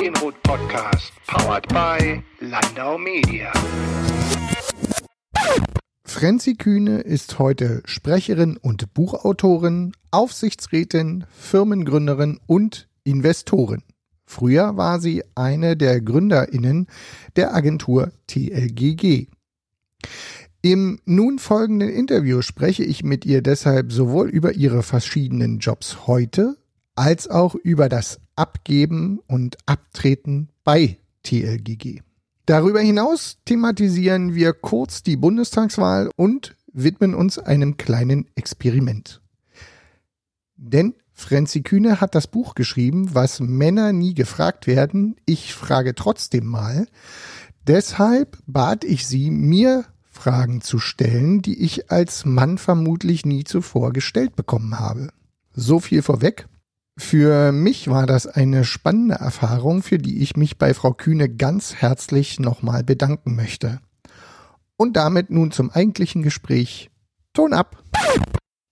Podcast, powered by Landau Media. Frenzi Kühne ist heute Sprecherin und Buchautorin, Aufsichtsrätin, Firmengründerin und Investorin. Früher war sie eine der Gründerinnen der Agentur TLGG. Im nun folgenden Interview spreche ich mit ihr deshalb sowohl über ihre verschiedenen Jobs heute als auch über das Abgeben und Abtreten bei TLGG. Darüber hinaus thematisieren wir kurz die Bundestagswahl und widmen uns einem kleinen Experiment. Denn Frenzi Kühne hat das Buch geschrieben, was Männer nie gefragt werden. Ich frage trotzdem mal. Deshalb bat ich sie, mir Fragen zu stellen, die ich als Mann vermutlich nie zuvor gestellt bekommen habe. So viel vorweg. Für mich war das eine spannende Erfahrung, für die ich mich bei Frau Kühne ganz herzlich nochmal bedanken möchte. Und damit nun zum eigentlichen Gespräch. Ton ab!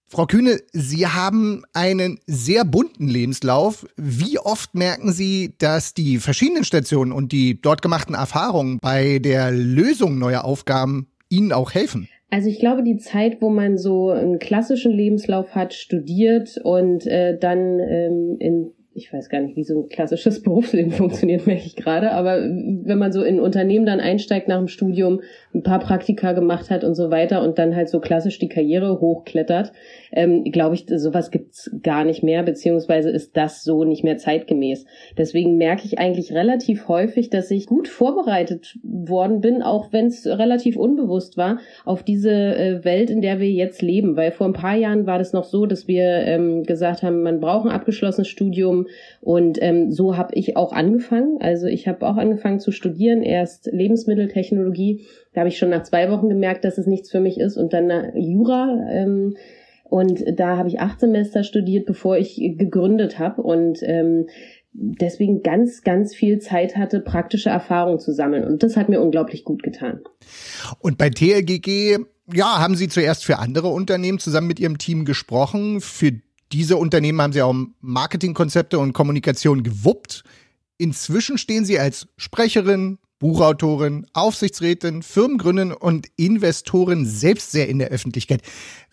Frau Kühne, Sie haben einen sehr bunten Lebenslauf. Wie oft merken Sie, dass die verschiedenen Stationen und die dort gemachten Erfahrungen bei der Lösung neuer Aufgaben Ihnen auch helfen? Also ich glaube, die Zeit, wo man so einen klassischen Lebenslauf hat, studiert und äh, dann ähm, in ich weiß gar nicht, wie so ein klassisches Berufsleben funktioniert, merke ich gerade, aber wenn man so in Unternehmen dann einsteigt nach dem Studium, ein paar Praktika gemacht hat und so weiter und dann halt so klassisch die Karriere hochklettert, ähm, glaube ich, sowas gibt's gar nicht mehr, beziehungsweise ist das so nicht mehr zeitgemäß. Deswegen merke ich eigentlich relativ häufig, dass ich gut vorbereitet worden bin, auch wenn es relativ unbewusst war, auf diese äh, Welt, in der wir jetzt leben. Weil vor ein paar Jahren war das noch so, dass wir ähm, gesagt haben, man braucht ein abgeschlossenes Studium und ähm, so habe ich auch angefangen. Also ich habe auch angefangen zu studieren, erst Lebensmitteltechnologie. Da habe ich schon nach zwei Wochen gemerkt, dass es nichts für mich ist und dann Jura. Ähm, und da habe ich acht Semester studiert, bevor ich gegründet habe und ähm, deswegen ganz, ganz viel Zeit hatte, praktische Erfahrungen zu sammeln. Und das hat mir unglaublich gut getan. Und bei TLGG, ja, haben Sie zuerst für andere Unternehmen zusammen mit Ihrem Team gesprochen. Für diese Unternehmen haben Sie auch Marketingkonzepte und Kommunikation gewuppt. Inzwischen stehen Sie als Sprecherin, Buchautorin, Aufsichtsrätin, Firmengründerin und Investorin selbst sehr in der Öffentlichkeit.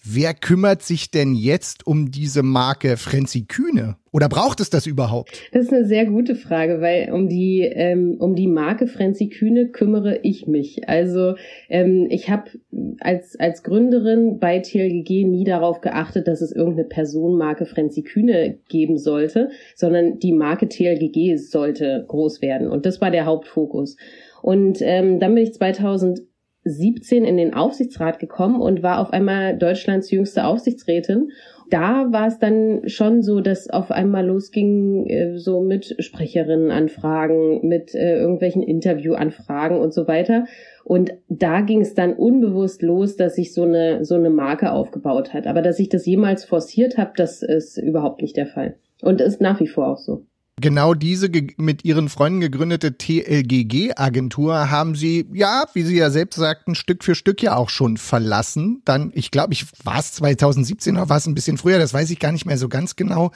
Wer kümmert sich denn jetzt um diese Marke Frenzy Kühne? Oder braucht es das überhaupt? Das ist eine sehr gute Frage, weil um die ähm, um die Marke Frenzy Kühne kümmere ich mich. Also ähm, ich habe als als Gründerin bei TLGG nie darauf geachtet, dass es irgendeine Personenmarke Frenzy Kühne geben sollte, sondern die Marke TLGG sollte groß werden und das war der Hauptfokus. Und ähm, dann bin ich 2000 17 in den Aufsichtsrat gekommen und war auf einmal Deutschlands jüngste Aufsichtsrätin. Da war es dann schon so, dass auf einmal losging äh, so mit Sprecherinnenanfragen, mit äh, irgendwelchen Interviewanfragen und so weiter. Und da ging es dann unbewusst los, dass sich so eine so eine Marke aufgebaut hat. Aber dass ich das jemals forciert habe, das ist überhaupt nicht der Fall und ist nach wie vor auch so. Genau diese mit ihren Freunden gegründete TLGG-Agentur haben sie, ja, wie sie ja selbst sagten, Stück für Stück ja auch schon verlassen. Dann, ich glaube, ich war es 2017 oder war es ein bisschen früher, das weiß ich gar nicht mehr so ganz genau.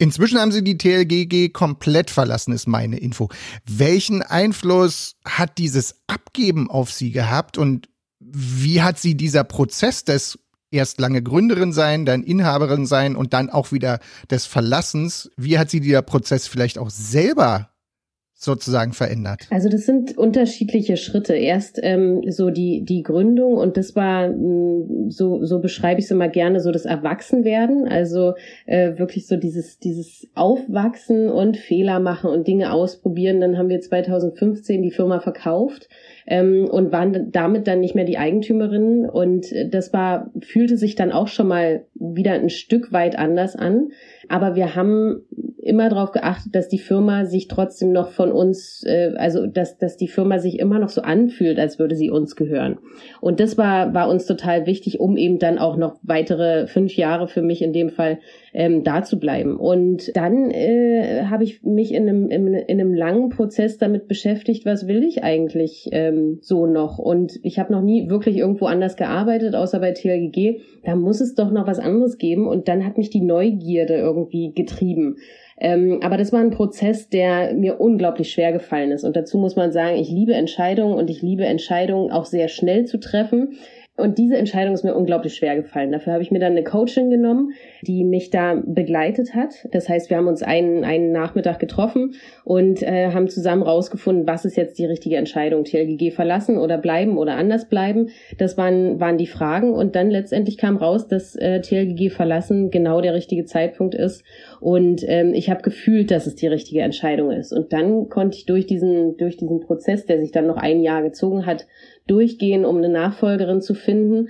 Inzwischen haben sie die TLGG komplett verlassen, ist meine Info. Welchen Einfluss hat dieses Abgeben auf sie gehabt und wie hat sie dieser Prozess des erst lange Gründerin sein, dann Inhaberin sein und dann auch wieder des Verlassens. Wie hat sie dieser Prozess vielleicht auch selber sozusagen verändert? Also das sind unterschiedliche Schritte. Erst ähm, so die die Gründung und das war mh, mm, so so beschreibe ich es immer gerne so das Erwachsenwerden. Also äh, wirklich so dieses dieses Aufwachsen und Fehler machen und Dinge ausprobieren. Dann haben wir 2015 die Firma verkauft ähm, und waren damit dann nicht mehr die Eigentümerinnen. Und das war, fühlte sich dann auch schon mal wieder ein Stück weit anders an. Aber wir haben immer darauf geachtet, dass die Firma sich trotzdem noch von uns, äh, also dass, dass die Firma sich immer noch so anfühlt, als würde sie uns gehören. Und das war, war uns total wichtig, um eben dann auch noch weitere fünf Jahre für mich in dem Fall ähm, da zu bleiben. Und dann äh, habe ich mich in einem, in, in einem langen Prozess damit beschäftigt, was will ich eigentlich ähm, so noch. Und ich habe noch nie wirklich irgendwo anders gearbeitet, außer bei TLGG. Da muss es doch noch was anderes geben. Und dann hat mich die Neugierde irgendwie getrieben. Ähm, aber das war ein Prozess, der mir unglaublich schwer gefallen ist. Und dazu muss man sagen, ich liebe Entscheidungen und ich liebe Entscheidungen auch sehr schnell zu treffen. Und diese Entscheidung ist mir unglaublich schwer gefallen. Dafür habe ich mir dann eine Coachin genommen, die mich da begleitet hat. Das heißt, wir haben uns einen, einen Nachmittag getroffen und äh, haben zusammen rausgefunden, was ist jetzt die richtige Entscheidung. TLGG verlassen oder bleiben oder anders bleiben. Das waren, waren die Fragen. Und dann letztendlich kam raus, dass äh, TLGG verlassen genau der richtige Zeitpunkt ist. Und ähm, ich habe gefühlt, dass es die richtige Entscheidung ist. Und dann konnte ich durch diesen, durch diesen Prozess, der sich dann noch ein Jahr gezogen hat, durchgehen, um eine Nachfolgerin zu finden.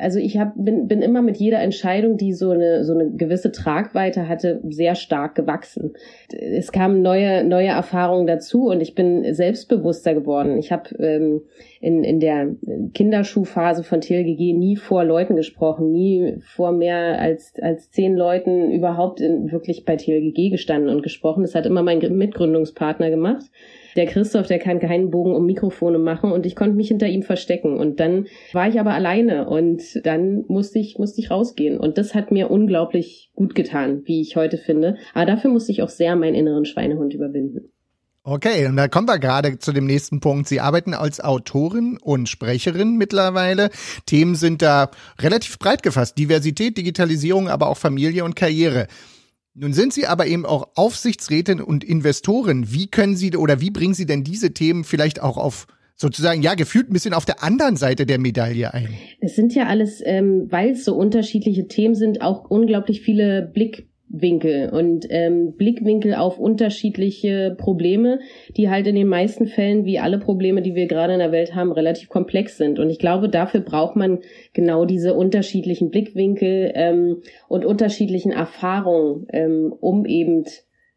Also ich hab, bin, bin immer mit jeder Entscheidung, die so eine, so eine gewisse Tragweite hatte, sehr stark gewachsen. Es kamen neue, neue Erfahrungen dazu und ich bin selbstbewusster geworden. Ich habe ähm, in, in der Kinderschuhphase von TLGG nie vor Leuten gesprochen, nie vor mehr als, als zehn Leuten überhaupt in, wirklich bei TLGG gestanden und gesprochen. Das hat immer mein Mitgründungspartner gemacht der Christoph, der kann keinen Bogen um Mikrofone machen und ich konnte mich hinter ihm verstecken. Und dann war ich aber alleine und dann musste ich, musste ich rausgehen. Und das hat mir unglaublich gut getan, wie ich heute finde. Aber dafür musste ich auch sehr meinen inneren Schweinehund überwinden. Okay, und da kommen wir gerade zu dem nächsten Punkt. Sie arbeiten als Autorin und Sprecherin mittlerweile. Themen sind da relativ breit gefasst. Diversität, Digitalisierung, aber auch Familie und Karriere. Nun sind Sie aber eben auch Aufsichtsrätin und Investorin. Wie können Sie oder wie bringen Sie denn diese Themen vielleicht auch auf sozusagen, ja, gefühlt ein bisschen auf der anderen Seite der Medaille ein? Es sind ja alles, ähm, weil es so unterschiedliche Themen sind, auch unglaublich viele Blick Winkel und ähm, Blickwinkel auf unterschiedliche Probleme, die halt in den meisten Fällen, wie alle Probleme, die wir gerade in der Welt haben, relativ komplex sind. Und ich glaube, dafür braucht man genau diese unterschiedlichen Blickwinkel ähm, und unterschiedlichen Erfahrungen, ähm, um eben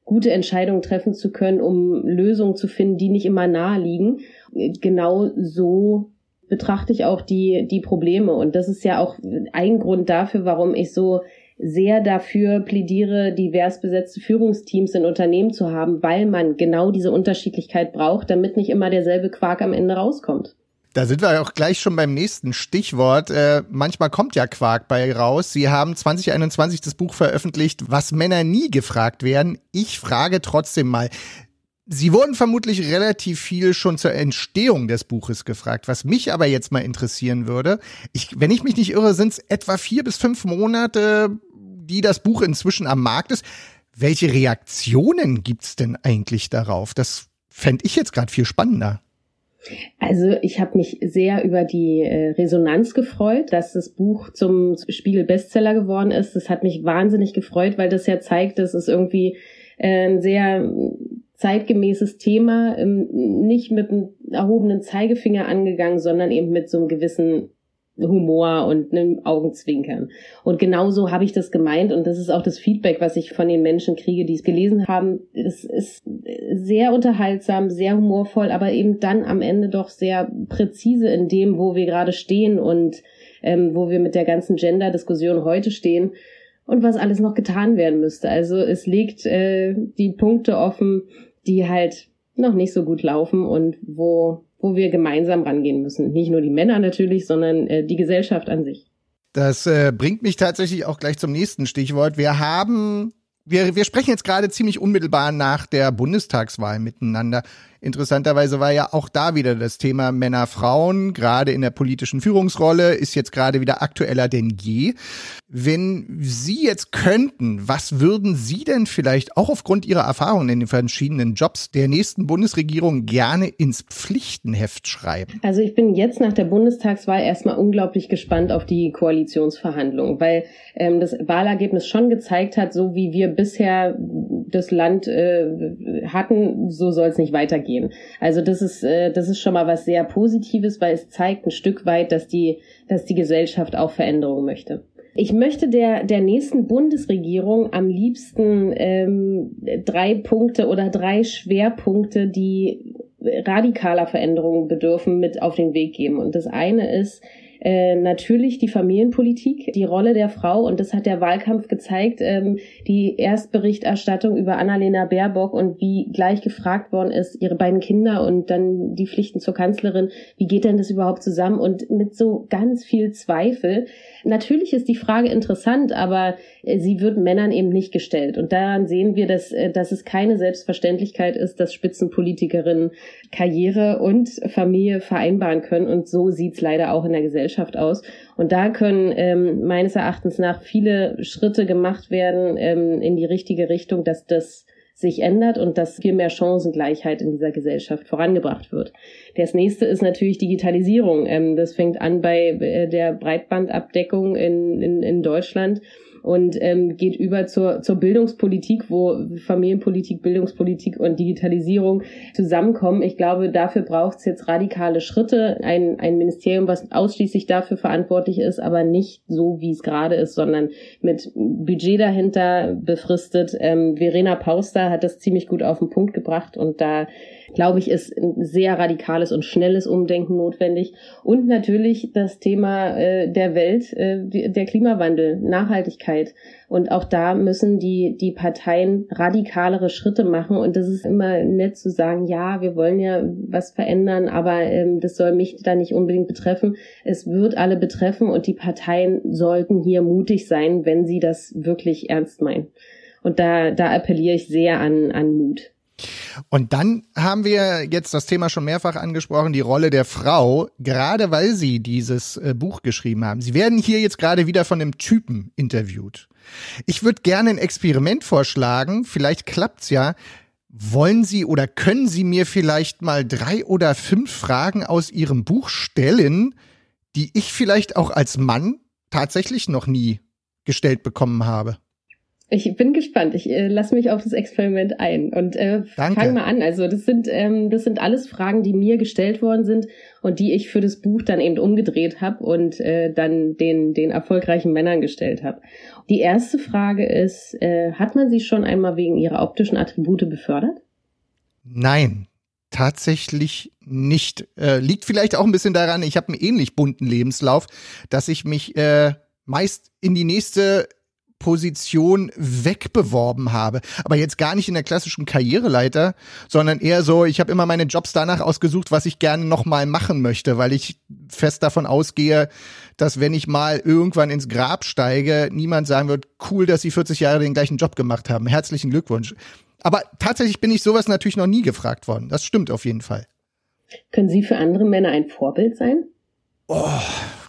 gute Entscheidungen treffen zu können, um Lösungen zu finden, die nicht immer nahe liegen. Genau so betrachte ich auch die, die Probleme. Und das ist ja auch ein Grund dafür, warum ich so sehr dafür plädiere, divers besetzte Führungsteams in Unternehmen zu haben, weil man genau diese Unterschiedlichkeit braucht, damit nicht immer derselbe Quark am Ende rauskommt. Da sind wir auch gleich schon beim nächsten Stichwort. Äh, manchmal kommt ja Quark bei raus. Sie haben 2021 das Buch veröffentlicht, was Männer nie gefragt werden. Ich frage trotzdem mal. Sie wurden vermutlich relativ viel schon zur Entstehung des Buches gefragt. Was mich aber jetzt mal interessieren würde, ich, wenn ich mich nicht irre, sind es etwa vier bis fünf Monate die das Buch inzwischen am Markt ist. Welche Reaktionen gibt's denn eigentlich darauf? Das fände ich jetzt gerade viel spannender. Also ich habe mich sehr über die äh, Resonanz gefreut, dass das Buch zum Spiegel Bestseller geworden ist. Das hat mich wahnsinnig gefreut, weil das ja zeigt, dass es irgendwie äh, ein sehr zeitgemäßes Thema, ähm, nicht mit einem erhobenen Zeigefinger angegangen, sondern eben mit so einem gewissen Humor und einem Augenzwinkern. Und genauso habe ich das gemeint und das ist auch das Feedback, was ich von den Menschen kriege, die es gelesen haben. Es ist sehr unterhaltsam, sehr humorvoll, aber eben dann am Ende doch sehr präzise in dem, wo wir gerade stehen und ähm, wo wir mit der ganzen Gender-Diskussion heute stehen und was alles noch getan werden müsste. Also es legt äh, die Punkte offen, die halt noch nicht so gut laufen und wo wo wir gemeinsam rangehen müssen. Nicht nur die Männer natürlich, sondern äh, die Gesellschaft an sich. Das äh, bringt mich tatsächlich auch gleich zum nächsten Stichwort. Wir haben, wir, wir sprechen jetzt gerade ziemlich unmittelbar nach der Bundestagswahl miteinander. Interessanterweise war ja auch da wieder das Thema Männer, Frauen, gerade in der politischen Führungsrolle, ist jetzt gerade wieder aktueller denn je. Wenn Sie jetzt könnten, was würden Sie denn vielleicht auch aufgrund Ihrer Erfahrungen in den verschiedenen Jobs der nächsten Bundesregierung gerne ins Pflichtenheft schreiben? Also ich bin jetzt nach der Bundestagswahl erstmal unglaublich gespannt auf die Koalitionsverhandlungen, weil ähm, das Wahlergebnis schon gezeigt hat, so wie wir bisher das Land äh, hatten, so soll es nicht weitergehen gehen. Also das ist, äh, das ist schon mal was sehr Positives, weil es zeigt ein Stück weit, dass die, dass die Gesellschaft auch Veränderungen möchte. Ich möchte der, der nächsten Bundesregierung am liebsten ähm, drei Punkte oder drei Schwerpunkte, die radikaler Veränderungen bedürfen, mit auf den Weg geben. Und das eine ist, Äh, natürlich die Familienpolitik, die Rolle der Frau und das hat der Wahlkampf gezeigt. Ähm, die Erstberichterstattung über Annalena Baerbock und wie gleich gefragt worden ist, ihre beiden Kinder und dann die Pflichten zur Kanzlerin. Wie geht denn das überhaupt zusammen? Und mit so ganz viel Zweifel. Natürlich ist die Frage interessant, aber äh, sie wird Männern eben nicht gestellt. Und daran sehen wir, dass, äh, dass es keine Selbstverständlichkeit ist, dass Spitzenpolitikerinnen Karriere und Familie vereinbaren können. Und so sieht's leider auch in der Gesellschaft aus. Und da können ähm, meines Erachtens nach viele Schritte gemacht werden ähm, in die richtige Richtung, dass das sich ändert und dass viel mehr Chancengleichheit in dieser Gesellschaft vorangebracht wird. Das nächste ist natürlich Digitalisierung. Ähm, das fängt an bei äh, der Breitbandabdeckung in, in, in Deutschland und ähm, geht über zur, zur Bildungspolitik, wo Familienpolitik, Bildungspolitik und Digitalisierung zusammenkommen. Ich glaube, dafür braucht es jetzt radikale Schritte. Ein, ein Ministerium, was ausschließlich dafür verantwortlich ist, aber nicht so, wie es gerade ist, sondern mit Budget dahinter befristet. Ähm, Verena Pauster hat das ziemlich gut auf den Punkt gebracht und da glaube ich, ist ein sehr radikales und schnelles Umdenken notwendig. Und natürlich das Thema äh, der Welt, äh, der Klimawandel, Nachhaltigkeit. Und auch da müssen die, die Parteien radikalere Schritte machen. Und das ist immer nett zu sagen, ja, wir wollen ja was verändern, aber ähm, das soll mich da nicht unbedingt betreffen. Es wird alle betreffen und die Parteien sollten hier mutig sein, wenn sie das wirklich ernst meinen. Und da, da appelliere ich sehr an, an Mut. Und dann haben wir jetzt das Thema schon mehrfach angesprochen, die Rolle der Frau, gerade weil Sie dieses äh, Buch geschrieben haben. Sie werden hier jetzt gerade wieder von einem Typen interviewt. Ich würde gerne ein Experiment vorschlagen, vielleicht klappt's ja. Wollen Sie oder können Sie mir vielleicht mal drei oder fünf Fragen aus Ihrem Buch stellen, die ich vielleicht auch als Mann tatsächlich noch nie gestellt bekommen habe? Ich bin gespannt. Ich äh, lasse mich auf das Experiment ein und äh, fang mal an. Also das sind ähm, das sind alles Fragen, die mir gestellt worden sind und die ich für das Buch dann eben umgedreht habe und äh, dann den den erfolgreichen Männern gestellt habe. Die erste Frage ist: äh, Hat man sie schon einmal wegen ihrer optischen Attribute befördert? Nein, tatsächlich nicht. Äh, liegt vielleicht auch ein bisschen daran, ich habe einen ähnlich bunten Lebenslauf, dass ich mich äh, meist in die nächste Position wegbeworben habe. Aber jetzt gar nicht in der klassischen Karriereleiter, sondern eher so, ich habe immer meine Jobs danach ausgesucht, was ich gerne nochmal machen möchte, weil ich fest davon ausgehe, dass wenn ich mal irgendwann ins Grab steige, niemand sagen wird, cool, dass Sie 40 Jahre den gleichen Job gemacht haben. Herzlichen Glückwunsch. Aber tatsächlich bin ich sowas natürlich noch nie gefragt worden. Das stimmt auf jeden Fall. Können Sie für andere Männer ein Vorbild sein? Oh,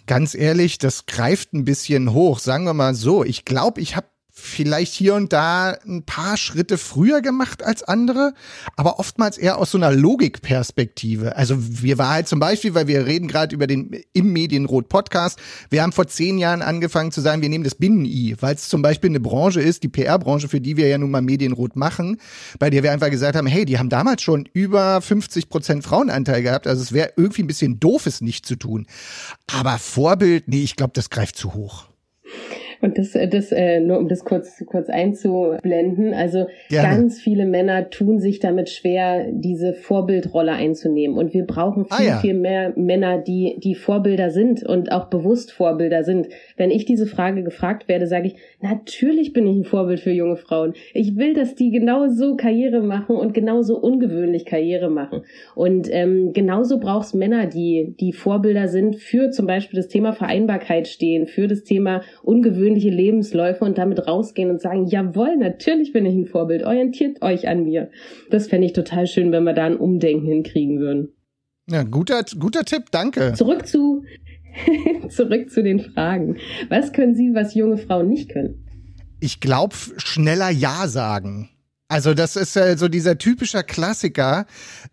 ganz ehrlich, das greift ein bisschen hoch. Sagen wir mal so. Ich glaube, ich habe vielleicht hier und da ein paar Schritte früher gemacht als andere, aber oftmals eher aus so einer Logikperspektive. Also wir war halt zum Beispiel, weil wir reden gerade über den im Medienrot Podcast, wir haben vor zehn Jahren angefangen zu sagen, wir nehmen das Binnen-I, weil es zum Beispiel eine Branche ist, die PR-Branche, für die wir ja nun mal Medienrot machen, bei der wir einfach gesagt haben, hey, die haben damals schon über 50 Prozent Frauenanteil gehabt, also es wäre irgendwie ein bisschen doof, es nicht zu tun. Aber Vorbild, nee, ich glaube, das greift zu hoch. Und das, äh, das äh, nur um das kurz, kurz einzublenden. Also Gerne. ganz viele Männer tun sich damit schwer, diese Vorbildrolle einzunehmen. Und wir brauchen ah, viel, ah, ja. viel mehr Männer, die, die Vorbilder sind und auch bewusst Vorbilder sind. Wenn ich diese Frage gefragt werde, sage ich, natürlich bin ich ein Vorbild für junge Frauen. Ich will, dass die genauso Karriere machen und genauso ungewöhnlich Karriere machen. Und ähm, genauso brauchst Männer, die, die Vorbilder sind für zum Beispiel das Thema Vereinbarkeit stehen, für das Thema ungewöhnlich persönliche Lebensläufe und damit rausgehen und sagen, jawohl, natürlich bin ich ein Vorbild, orientiert euch an mir. Das fände ich total schön, wenn wir da ein Umdenken hinkriegen würden. Ja, guter, guter Tipp, danke. Zurück zu, zurück zu den Fragen. Was können Sie, was junge Frauen nicht können? Ich glaube, schneller Ja sagen. Also das ist äh, so dieser typische Klassiker.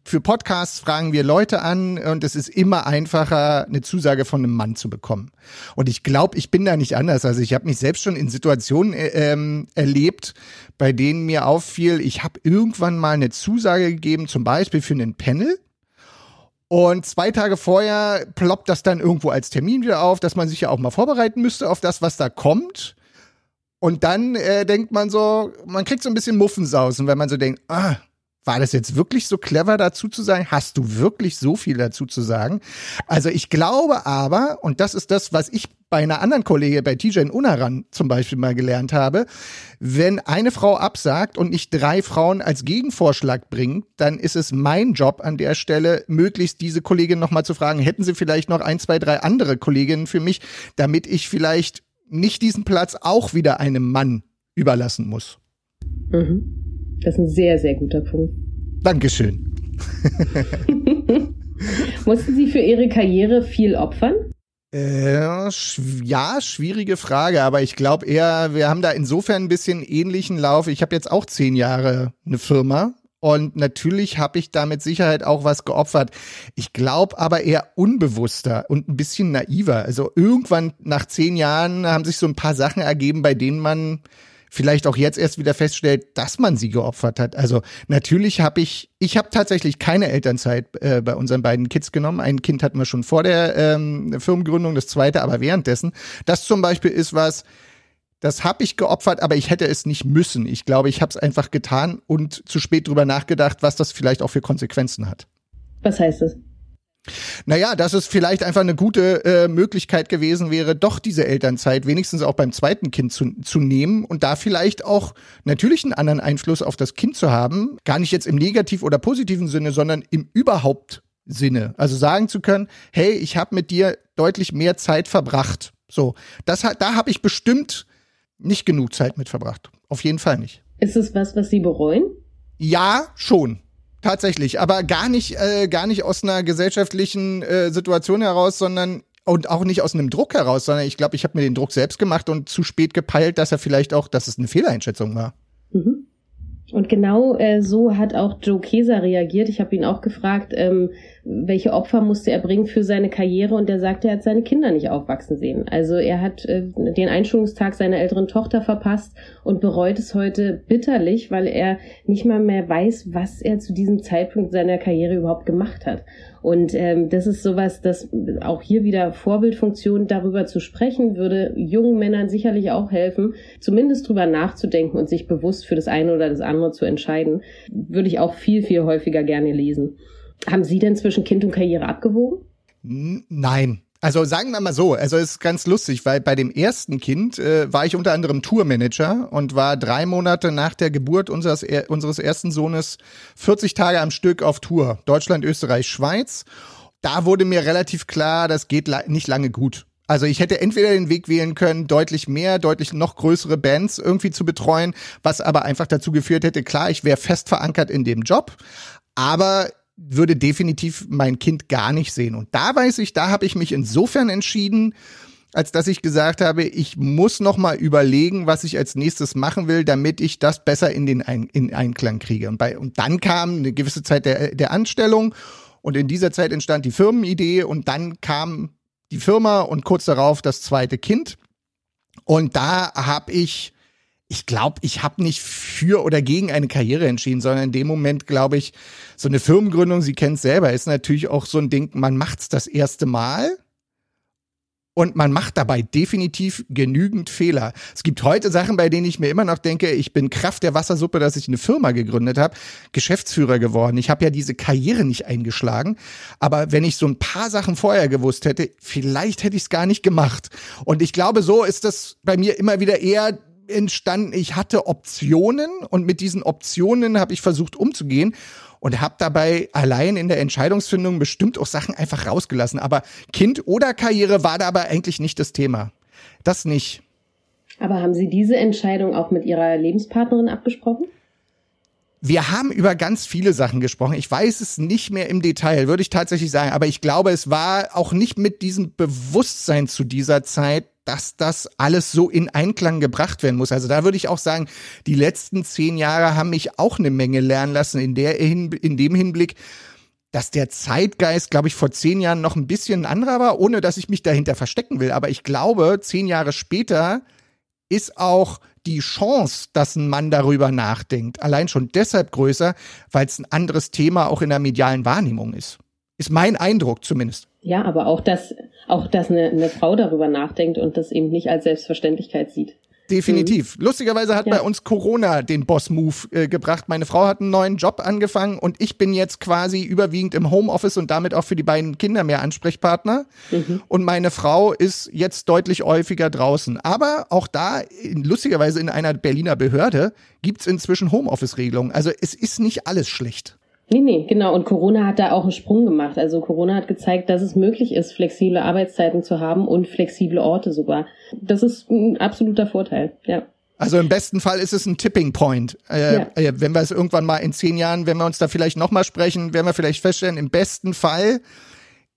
Für Podcasts fragen wir Leute an und es ist immer einfacher, eine Zusage von einem Mann zu bekommen. Und ich glaube, ich bin da nicht anders. Also ich habe mich selbst schon in Situationen äh, ähm, erlebt, bei denen mir auffiel, ich habe irgendwann mal eine Zusage gegeben, zum Beispiel für einen Panel. Und zwei Tage vorher ploppt das dann irgendwo als Termin wieder auf, dass man sich ja auch mal vorbereiten müsste auf das, was da kommt. Und dann äh, denkt man so, man kriegt so ein bisschen Muffensausen, wenn man so denkt, ah, war das jetzt wirklich so clever dazu zu sagen? Hast du wirklich so viel dazu zu sagen? Also ich glaube aber, und das ist das, was ich bei einer anderen Kollege, bei TJ Unaran zum Beispiel mal gelernt habe, wenn eine Frau absagt und nicht drei Frauen als Gegenvorschlag bringt, dann ist es mein Job an der Stelle, möglichst diese Kollegin nochmal zu fragen, hätten sie vielleicht noch ein, zwei, drei andere Kolleginnen für mich, damit ich vielleicht nicht diesen Platz auch wieder einem Mann überlassen muss. Mhm. Das ist ein sehr, sehr guter Punkt. Dankeschön. Mussten Sie für Ihre Karriere viel opfern? Äh, sch ja, schwierige Frage, aber ich glaube eher, wir haben da insofern ein bisschen ähnlichen Lauf. Ich habe jetzt auch zehn Jahre eine Firma und natürlich habe ich da mit Sicherheit auch was geopfert. Ich glaube aber eher unbewusster und ein bisschen naiver. Also irgendwann nach zehn Jahren haben sich so ein paar Sachen ergeben, bei denen man vielleicht auch jetzt erst wieder feststellt, dass man sie geopfert hat. Also natürlich habe ich, ich habe tatsächlich keine Elternzeit äh, bei unseren beiden Kids genommen. Ein Kind hatten wir schon vor der ähm, Firmengründung, das zweite aber währenddessen. Das zum Beispiel ist was, das habe ich geopfert, aber ich hätte es nicht müssen. Ich glaube, ich habe es einfach getan und zu spät drüber nachgedacht, was das vielleicht auch für Konsequenzen hat. Was heißt das? Naja, dass es vielleicht einfach eine gute äh, Möglichkeit gewesen wäre, doch diese Elternzeit wenigstens auch beim zweiten Kind zu, zu nehmen und da vielleicht auch natürlich einen anderen Einfluss auf das Kind zu haben. Gar nicht jetzt im negativ oder positiven Sinne, sondern im überhaupt Sinne. Also sagen zu können, hey, ich habe mit dir deutlich mehr Zeit verbracht. So, das hat, da habe ich bestimmt nicht genug Zeit mit verbracht. Auf jeden Fall nicht. Ist es was, was Sie bereuen? Ja, schon. Tatsächlich, aber gar nicht, äh, gar nicht aus einer gesellschaftlichen äh, Situation heraus, sondern und auch nicht aus einem Druck heraus, sondern ich glaube, ich habe mir den Druck selbst gemacht und zu spät gepeilt, dass er vielleicht auch, dass es eine Fehleinschätzung war. Mhm. Und genau äh, so hat auch Joe Keser reagiert. Ich habe ihn auch gefragt, ähm, welche Opfer musste er bringen für seine Karriere und er sagte, er hat seine Kinder nicht aufwachsen sehen. Also er hat äh, den Einschulungstag seiner älteren Tochter verpasst und bereut es heute bitterlich, weil er nicht mal mehr weiß, was er zu diesem Zeitpunkt seiner Karriere überhaupt gemacht hat. Und ähm, das ist sowas, das auch hier wieder Vorbildfunktion darüber zu sprechen, würde jungen Männern sicherlich auch helfen, zumindest drüber nachzudenken und sich bewusst für das eine oder das andere zu entscheiden. Würde ich auch viel, viel häufiger gerne lesen. Haben Sie denn zwischen Kind und Karriere abgewogen? Nein. Also sagen wir mal so, also es ist ganz lustig, weil bei dem ersten Kind äh, war ich unter anderem Tourmanager und war drei Monate nach der Geburt unseres, unseres ersten Sohnes 40 Tage am Stück auf Tour. Deutschland, Österreich, Schweiz. Da wurde mir relativ klar, das geht nicht lange gut. Also ich hätte entweder den Weg wählen können, deutlich mehr, deutlich noch größere Bands irgendwie zu betreuen, was aber einfach dazu geführt hätte, klar, ich wäre fest verankert in dem Job, aber würde definitiv mein Kind gar nicht sehen. Und da weiß ich, da habe ich mich insofern entschieden, als dass ich gesagt habe, ich muss noch mal überlegen, was ich als nächstes machen will, damit ich das besser in den Ein in Einklang kriege. Und, bei, und dann kam eine gewisse Zeit der, der Anstellung und in dieser Zeit entstand die Firmenidee und dann kam die Firma und kurz darauf das zweite Kind. Und da habe ich ich glaube, ich habe nicht für oder gegen eine Karriere entschieden, sondern in dem Moment glaube ich, so eine Firmengründung, Sie kennen es selber, ist natürlich auch so ein Ding, man macht's das erste Mal und man macht dabei definitiv genügend Fehler. Es gibt heute Sachen, bei denen ich mir immer noch denke, ich bin Kraft der Wassersuppe, dass ich eine Firma gegründet habe, Geschäftsführer geworden. Ich habe ja diese Karriere nicht eingeschlagen, aber wenn ich so ein paar Sachen vorher gewusst hätte, vielleicht hätte ich es gar nicht gemacht. Und ich glaube, so ist das bei mir immer wieder eher entstanden, ich hatte Optionen und mit diesen Optionen habe ich versucht umzugehen und habe dabei allein in der Entscheidungsfindung bestimmt auch Sachen einfach rausgelassen. Aber Kind oder Karriere war da aber eigentlich nicht das Thema. Das nicht. Aber haben Sie diese Entscheidung auch mit Ihrer Lebenspartnerin abgesprochen? Wir haben über ganz viele Sachen gesprochen. Ich weiß es nicht mehr im Detail, würde ich tatsächlich sagen. Aber ich glaube, es war auch nicht mit diesem Bewusstsein zu dieser Zeit, dass das alles so in Einklang gebracht werden muss. Also da würde ich auch sagen, die letzten zehn Jahre haben mich auch eine Menge lernen lassen in der in dem Hinblick, dass der Zeitgeist, glaube ich, vor zehn Jahren noch ein bisschen anderer war, ohne dass ich mich dahinter verstecken will. Aber ich glaube, zehn Jahre später ist auch die Chance, dass ein Mann darüber nachdenkt, allein schon deshalb größer, weil es ein anderes Thema auch in der medialen Wahrnehmung ist. Ist mein Eindruck zumindest. Ja, aber auch, dass, auch, dass eine, eine Frau darüber nachdenkt und das eben nicht als Selbstverständlichkeit sieht. Definitiv. Mhm. Lustigerweise hat ja. bei uns Corona den Boss-Move äh, gebracht. Meine Frau hat einen neuen Job angefangen und ich bin jetzt quasi überwiegend im Homeoffice und damit auch für die beiden Kinder mehr Ansprechpartner. Mhm. Und meine Frau ist jetzt deutlich häufiger draußen. Aber auch da, in, lustigerweise in einer Berliner Behörde, gibt's inzwischen Homeoffice-Regelungen. Also es ist nicht alles schlecht. Nee, nee, genau. Und Corona hat da auch einen Sprung gemacht. Also Corona hat gezeigt, dass es möglich ist, flexible Arbeitszeiten zu haben und flexible Orte sogar. Das ist ein absoluter Vorteil, ja. Also im besten Fall ist es ein Tipping Point. Äh, ja. äh, wenn wir es irgendwann mal in zehn Jahren, wenn wir uns da vielleicht nochmal sprechen, werden wir vielleicht feststellen, im besten Fall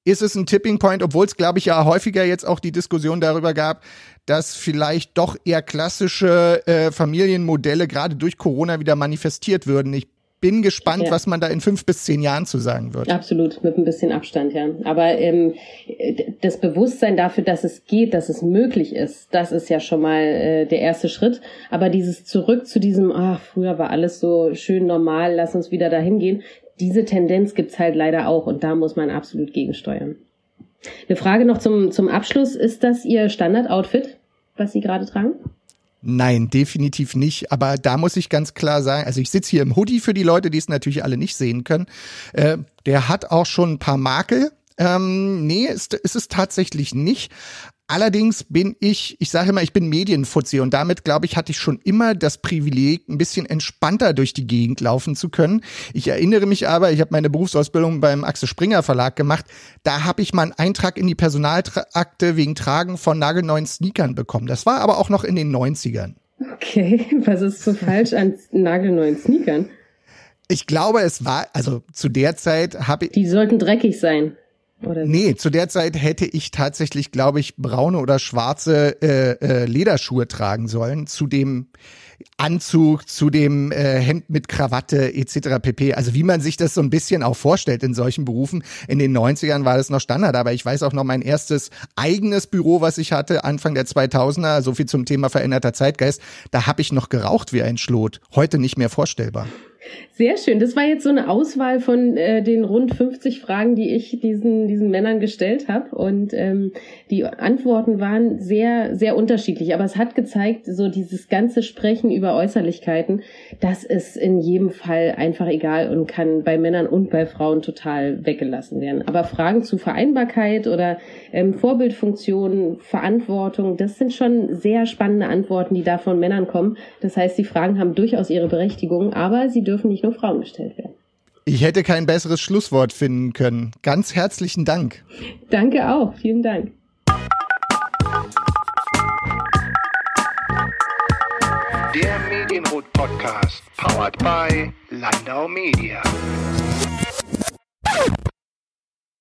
ist es ein Tipping Point, obwohl es, glaube ich, ja häufiger jetzt auch die Diskussion darüber gab, dass vielleicht doch eher klassische äh, Familienmodelle gerade durch Corona wieder manifestiert würden. Ich bin gespannt, ja. was man da in fünf bis zehn Jahren zu sagen wird. Absolut, mit ein bisschen Abstand, ja. Aber ähm, das Bewusstsein dafür, dass es geht, dass es möglich ist, das ist ja schon mal äh, der erste Schritt. Aber dieses Zurück zu diesem, ach, früher war alles so schön normal, lass uns wieder dahin gehen, diese Tendenz gibt's halt leider auch und da muss man absolut gegensteuern. Eine Frage noch zum, zum Abschluss. Ist das Ihr Standard-Outfit, was Sie gerade tragen? Nein, definitiv nicht. Aber da muss ich ganz klar sagen, also ich sitze hier im Hoodie für die Leute, die es natürlich alle nicht sehen können. Äh, der hat auch schon ein paar Makel. Ähm, nee, ist, ist es tatsächlich nicht. Allerdings bin ich, ich sage immer, ich bin Medienfuzzi und damit, glaube ich, hatte ich schon immer das Privileg, ein bisschen entspannter durch die Gegend laufen zu können. Ich erinnere mich aber, ich habe meine Berufsausbildung beim Axel Springer Verlag gemacht. Da habe ich mal einen Eintrag in die Personalakte wegen Tragen von nagelneuen Sneakern bekommen. Das war aber auch noch in den 90ern. Okay, was ist so falsch an nagelneuen Sneakern? Ich glaube, es war, also zu der Zeit habe ich. Die sollten dreckig sein. Oder nee, zu der Zeit hätte ich tatsächlich, glaube ich, braune oder schwarze äh, äh, Lederschuhe tragen sollen, zu dem Anzug, zu dem äh, Hemd mit Krawatte etc. pp. Also wie man sich das so ein bisschen auch vorstellt in solchen Berufen. In den 90ern war das noch Standard, aber ich weiß auch noch mein erstes eigenes Büro, was ich hatte, Anfang der 2000er, so viel zum Thema veränderter Zeitgeist, da habe ich noch geraucht wie ein Schlot. Heute nicht mehr vorstellbar. Sehr schön. Das war jetzt so eine Auswahl von äh, den rund 50 Fragen, die ich diesen, diesen Männern gestellt habe. Und ähm, die Antworten waren sehr, sehr unterschiedlich. Aber es hat gezeigt, so dieses ganze Sprechen über Äußerlichkeiten, das ist in jedem Fall einfach egal und kann bei Männern und bei Frauen total weggelassen werden. Aber Fragen zu Vereinbarkeit oder ähm, Vorbildfunktion, Verantwortung, das sind schon sehr spannende Antworten, die da von Männern kommen. Das heißt, die Fragen haben durchaus ihre Berechtigung, aber sie dürfen nicht nur Frauen gestellt werden. Ich hätte kein besseres Schlusswort finden können. Ganz herzlichen Dank. Danke auch. Vielen Dank. Der Medienrot Podcast, powered by Landau Media.